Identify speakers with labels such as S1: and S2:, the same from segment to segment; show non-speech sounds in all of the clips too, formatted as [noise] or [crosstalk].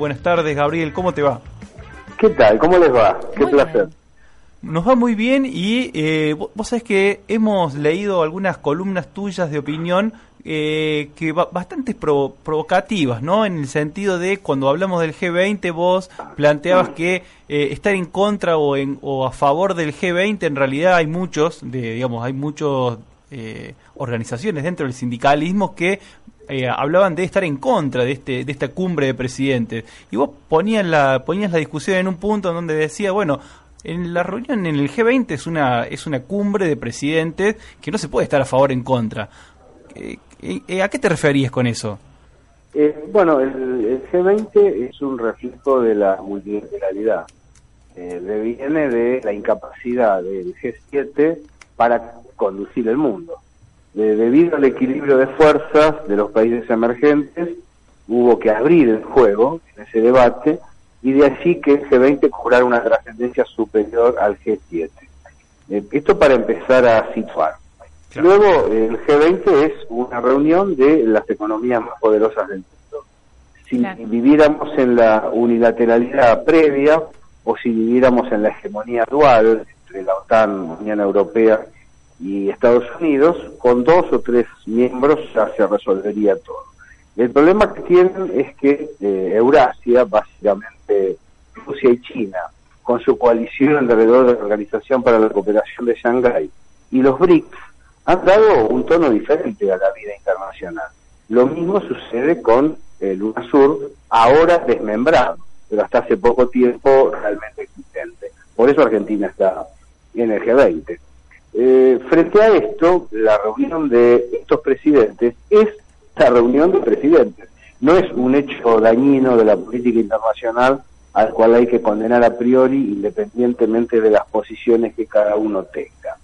S1: Buenas tardes, Gabriel, ¿cómo te va?
S2: ¿Qué tal? ¿Cómo les va? Qué placer.
S1: Nos va muy bien y eh, vos sabés que hemos leído algunas columnas tuyas de opinión eh, que bastante provocativas, ¿no? En el sentido de cuando hablamos del G20 vos planteabas que eh, estar en contra o, en, o a favor del G20 en realidad hay muchos, de, digamos, hay muchos eh, organizaciones dentro del sindicalismo que eh, hablaban de estar en contra de este de esta cumbre de presidentes. Y vos ponías la ponías la discusión en un punto en donde decía bueno en la reunión en el G20 es una es una cumbre de presidentes que no se puede estar a favor en contra. Eh, eh, ¿a qué te referías con eso?
S2: bueno el, G20 es un reflejo de la multilateralidad. Viene de la incapacidad del G7 para conducir el mundo debido al equilibrio de fuerzas de los países emergentes, hubo que abrir el juego en ese debate y de allí que el G20 cobrara una trascendencia superior al G7. Eh, esto para empezar a situar. Luego, el G20 es una reunión de las economías más poderosas del mundo. Si viviéramos en la unilateralidad previa o si viviéramos en la hegemonía dual entre la OTAN, Unión Europea y Estados Unidos, con dos o tres miembros ya se resolvería todo. El problema que tienen es que eh, Eurasia, básicamente Rusia y China, con su coalición alrededor de la Organización para la Cooperación de Shanghái y los BRICS, han dado un tono diferente a la vida internacional. Lo mismo sucede con el UNASUR, ahora desmembrado, pero hasta hace poco tiempo realmente existente. Por eso Argentina está en el G20. Eh, frente a esto, la reunión de estos presidentes es la reunión de presidentes. No es un hecho dañino de la política internacional al cual hay que condenar a priori independientemente de las posiciones que cada uno tenga.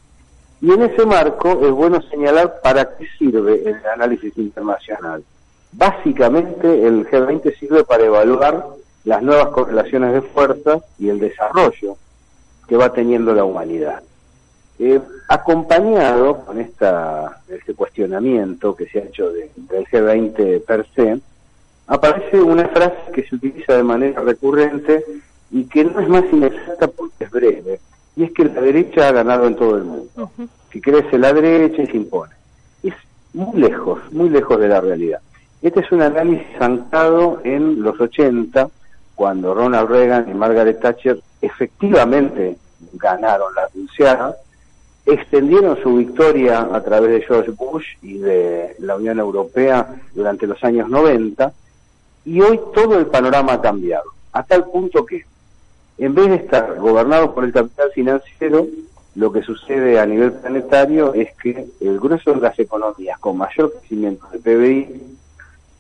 S2: Y en ese marco es bueno señalar para qué sirve el análisis internacional. Básicamente el G20 sirve para evaluar las nuevas correlaciones de fuerza y el desarrollo que va teniendo la humanidad. Eh, acompañado con esta, este cuestionamiento que se ha hecho del G20 per se, aparece una frase que se utiliza de manera recurrente y que no es más inexacta porque es breve, y es que la derecha ha ganado en todo el mundo. Si crece la derecha y se impone. Es muy lejos, muy lejos de la realidad. Este es un análisis anclado en los 80, cuando Ronald Reagan y Margaret Thatcher efectivamente ganaron la Rusia extendieron su victoria a través de George Bush y de la Unión Europea durante los años 90 y hoy todo el panorama ha cambiado, a tal punto que en vez de estar gobernado por el capital financiero, lo que sucede a nivel planetario es que el grueso de las economías con mayor crecimiento de PBI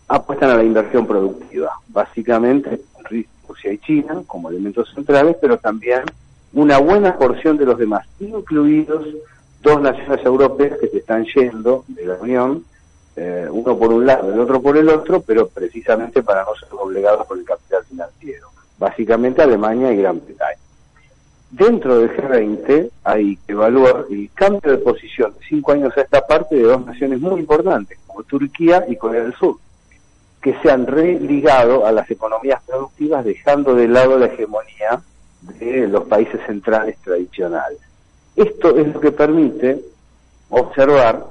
S2: apuestan a la inversión productiva, básicamente Rusia y China como elementos centrales, pero también una buena porción de los demás, incluidos dos naciones europeas que se están yendo de la Unión, eh, uno por un lado, el otro por el otro, pero precisamente para no ser obligados por el capital financiero, básicamente Alemania y Gran Bretaña. Dentro del G20 hay que evaluar el cambio de posición de cinco años a esta parte de dos naciones muy importantes, como Turquía y Corea del Sur, que se han religado a las economías productivas dejando de lado la hegemonía de los países centrales tradicionales. Esto es lo que permite observar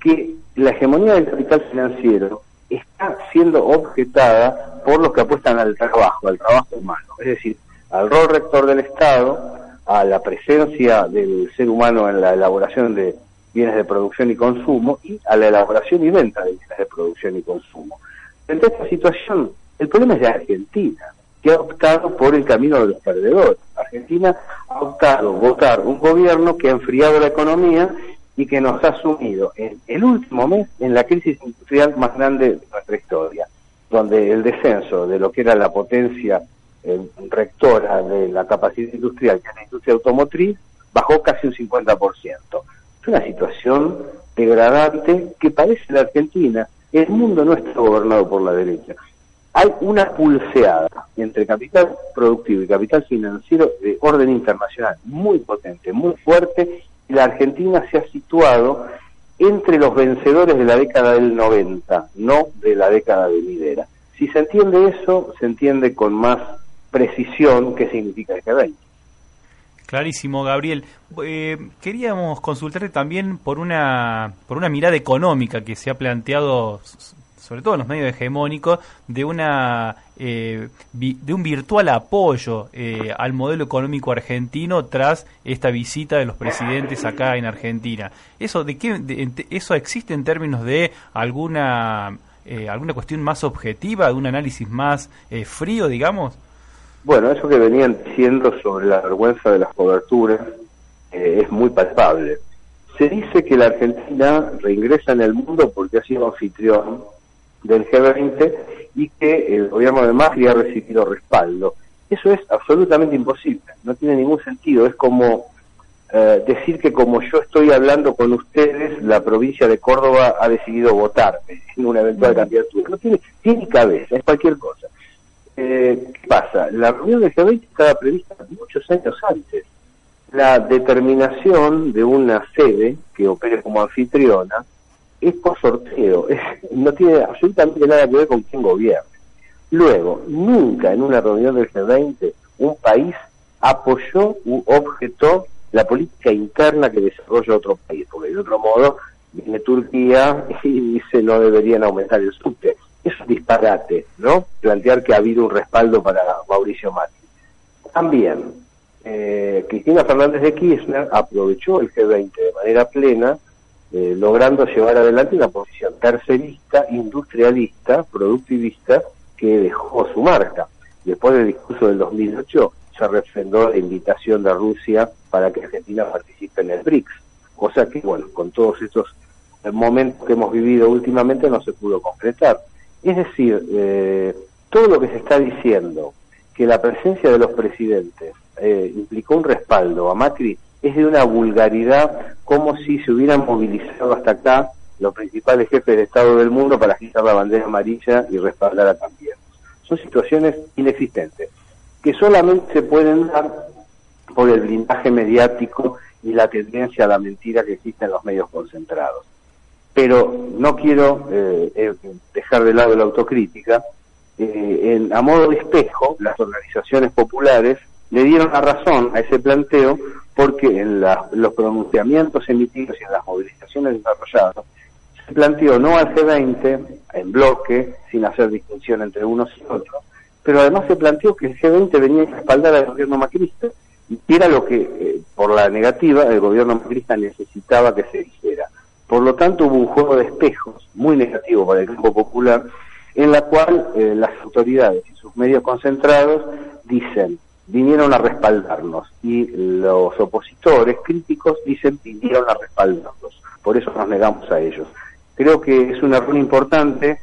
S2: que la hegemonía del capital financiero está siendo objetada por los que apuestan al trabajo, al trabajo humano, es decir, al rol rector del Estado, a la presencia del ser humano en la elaboración de bienes de producción y consumo y a la elaboración y venta de bienes de producción y consumo. Frente esta situación, el problema es de Argentina que ha optado por el camino de los perdedores. Argentina ha optado votar un gobierno que ha enfriado la economía y que nos ha sumido en el último mes en la crisis industrial más grande de nuestra historia, donde el descenso de lo que era la potencia eh, rectora de la capacidad industrial, que es la industria automotriz, bajó casi un 50%. Es una situación degradante que parece la Argentina. El mundo no está gobernado por la derecha hay una pulseada entre capital productivo y capital financiero de orden internacional muy potente, muy fuerte, y la Argentina se ha situado entre los vencedores de la década del 90, no de la década de Midera. Si se entiende eso, se entiende con más precisión qué significa el G20.
S1: Clarísimo, Gabriel. Eh, queríamos consultarte también por una, por una mirada económica que se ha planteado, sobre todo en los medios hegemónicos, de, una, eh, de un virtual apoyo eh, al modelo económico argentino tras esta visita de los presidentes acá en Argentina. ¿Eso, de qué, eso existe en términos de alguna, alguna cuestión más objetiva, de un análisis más frío, digamos?
S2: Bueno, eso que venían diciendo sobre la vergüenza de las coberturas eh, es muy palpable. Se dice que la Argentina reingresa en el mundo porque ha sido anfitrión del G20 y que el gobierno de Macri ha recibido respaldo. Eso es absolutamente imposible, no tiene ningún sentido. Es como eh, decir que como yo estoy hablando con ustedes, la provincia de Córdoba ha decidido votarme en una eventual candidatura. No tiene, tiene cabeza, es cualquier cosa. Eh, ¿qué pasa? La reunión del G20 estaba prevista muchos años antes. La determinación de una sede que opere como anfitriona es por sorteo, no tiene absolutamente nada que ver con quién gobierna. Luego, nunca en una reunión del G20 un país apoyó u objetó la política interna que desarrolla otro país, porque de otro modo viene Turquía y dice no deberían aumentar el subte es un disparate, ¿no? Plantear que ha habido un respaldo para Mauricio Macri. También, eh, Cristina Fernández de Kirchner aprovechó el G20 de manera plena, eh, logrando llevar adelante una posición tercerista, industrialista, productivista, que dejó su marca. Después del discurso del 2008 se refrendó la invitación de Rusia para que Argentina participe en el BRICS, cosa que, bueno, con todos estos momentos que hemos vivido últimamente no se pudo concretar. Es decir, eh, todo lo que se está diciendo, que la presencia de los presidentes eh, implicó un respaldo a Macri, es de una vulgaridad como si se hubieran movilizado hasta acá los principales jefes de Estado del mundo para quitar la bandera amarilla y respaldar a también. Son situaciones inexistentes, que solamente se pueden dar por el blindaje mediático y la tendencia a la mentira que existe en los medios concentrados pero no quiero eh, eh, dejar de lado la autocrítica. Eh, en, a modo de espejo, las organizaciones populares le dieron la razón a ese planteo porque en los pronunciamientos emitidos y en las movilizaciones desarrolladas se planteó no al G20 en bloque, sin hacer distinción entre unos y otros, pero además se planteó que el G20 venía a respaldar al gobierno macrista y era lo que, por la negativa, el gobierno macrista necesitaba que se dijera. Por lo tanto, hubo un juego de espejos muy negativo para el campo popular, en la cual eh, las autoridades y sus medios concentrados dicen, vinieron a respaldarnos, y los opositores críticos dicen, vinieron a respaldarnos. Por eso nos negamos a ellos. Creo que es un error importante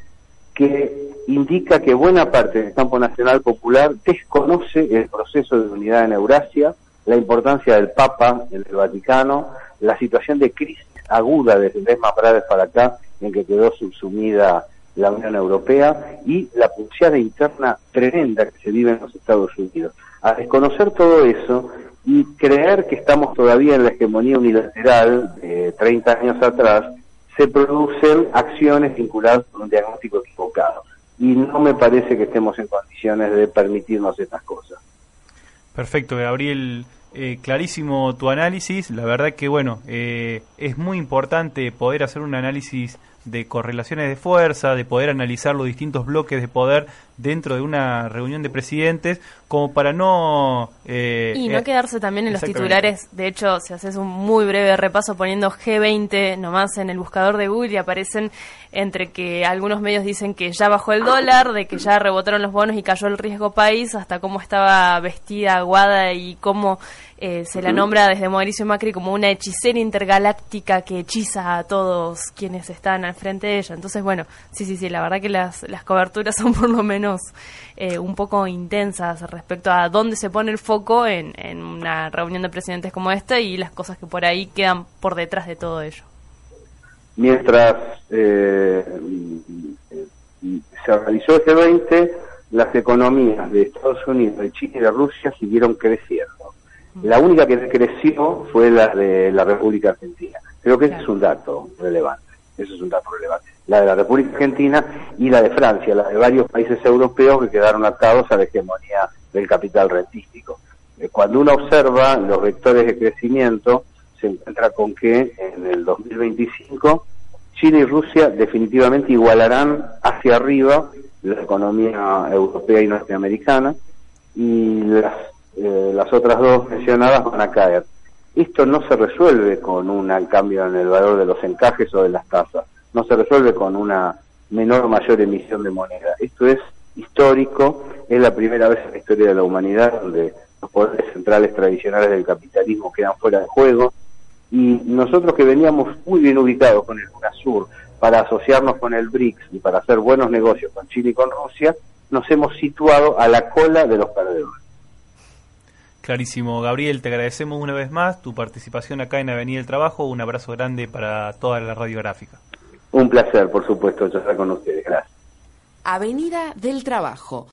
S2: que indica que buena parte del campo nacional popular desconoce el proceso de unidad en Eurasia, la importancia del Papa en el Vaticano, la situación de crisis aguda desde más Brades para acá, en que quedó subsumida la Unión Europea, y la pulseada interna tremenda que se vive en los Estados Unidos. A desconocer todo eso y creer que estamos todavía en la hegemonía unilateral de 30 años atrás, se producen acciones vinculadas con un diagnóstico equivocado. Y no me parece que estemos en condiciones de permitirnos estas cosas.
S1: Perfecto, Gabriel. Eh, clarísimo tu análisis. La verdad que, bueno, eh, es muy importante poder hacer un análisis de correlaciones de fuerza, de poder analizar los distintos bloques de poder dentro de una reunión de presidentes, como para no...
S3: Eh, y no eh, quedarse también en los titulares. De hecho, si haces un muy breve repaso poniendo G20 nomás en el buscador de Google y aparecen entre que algunos medios dicen que ya bajó el dólar, de que ya rebotaron los bonos y cayó el riesgo país, hasta cómo estaba vestida Aguada y cómo eh, se la nombra desde Mauricio Macri como una hechicera intergaláctica que hechiza a todos quienes están al frente de ella. Entonces, bueno, sí, sí, sí, la verdad que las, las coberturas [laughs] son por lo menos eh, un poco intensas respecto a dónde se pone el foco en, en una reunión de presidentes como esta y las cosas que por ahí quedan por detrás de todo ello.
S2: Mientras eh, se realizó el G20, las economías de Estados Unidos, de Chile y de Rusia siguieron creciendo. La única que creció fue la de la República Argentina. Creo que ese es un dato relevante. Eso es un dato relevante. la de la República Argentina y la de Francia, la de varios países europeos que quedaron atados a la hegemonía del capital rentístico. Eh, cuando uno observa los vectores de crecimiento, se encuentra con que en el 2025 China y Rusia definitivamente igualarán hacia arriba la economía europea y norteamericana y las, eh, las otras dos mencionadas van a caer. Esto no se resuelve con un cambio en el valor de los encajes o de las tasas, no se resuelve con una menor o mayor emisión de moneda. Esto es histórico, es la primera vez en la historia de la humanidad donde los poderes centrales tradicionales del capitalismo quedan fuera de juego y nosotros que veníamos muy bien ubicados con el UNASUR para asociarnos con el BRICS y para hacer buenos negocios con Chile y con Rusia, nos hemos situado a la cola de los perdedores.
S1: Clarísimo, Gabriel, te agradecemos una vez más tu participación acá en Avenida del Trabajo. Un abrazo grande para toda la radiográfica.
S2: Un placer, por supuesto, estar con ustedes. Gracias.
S4: Avenida del Trabajo.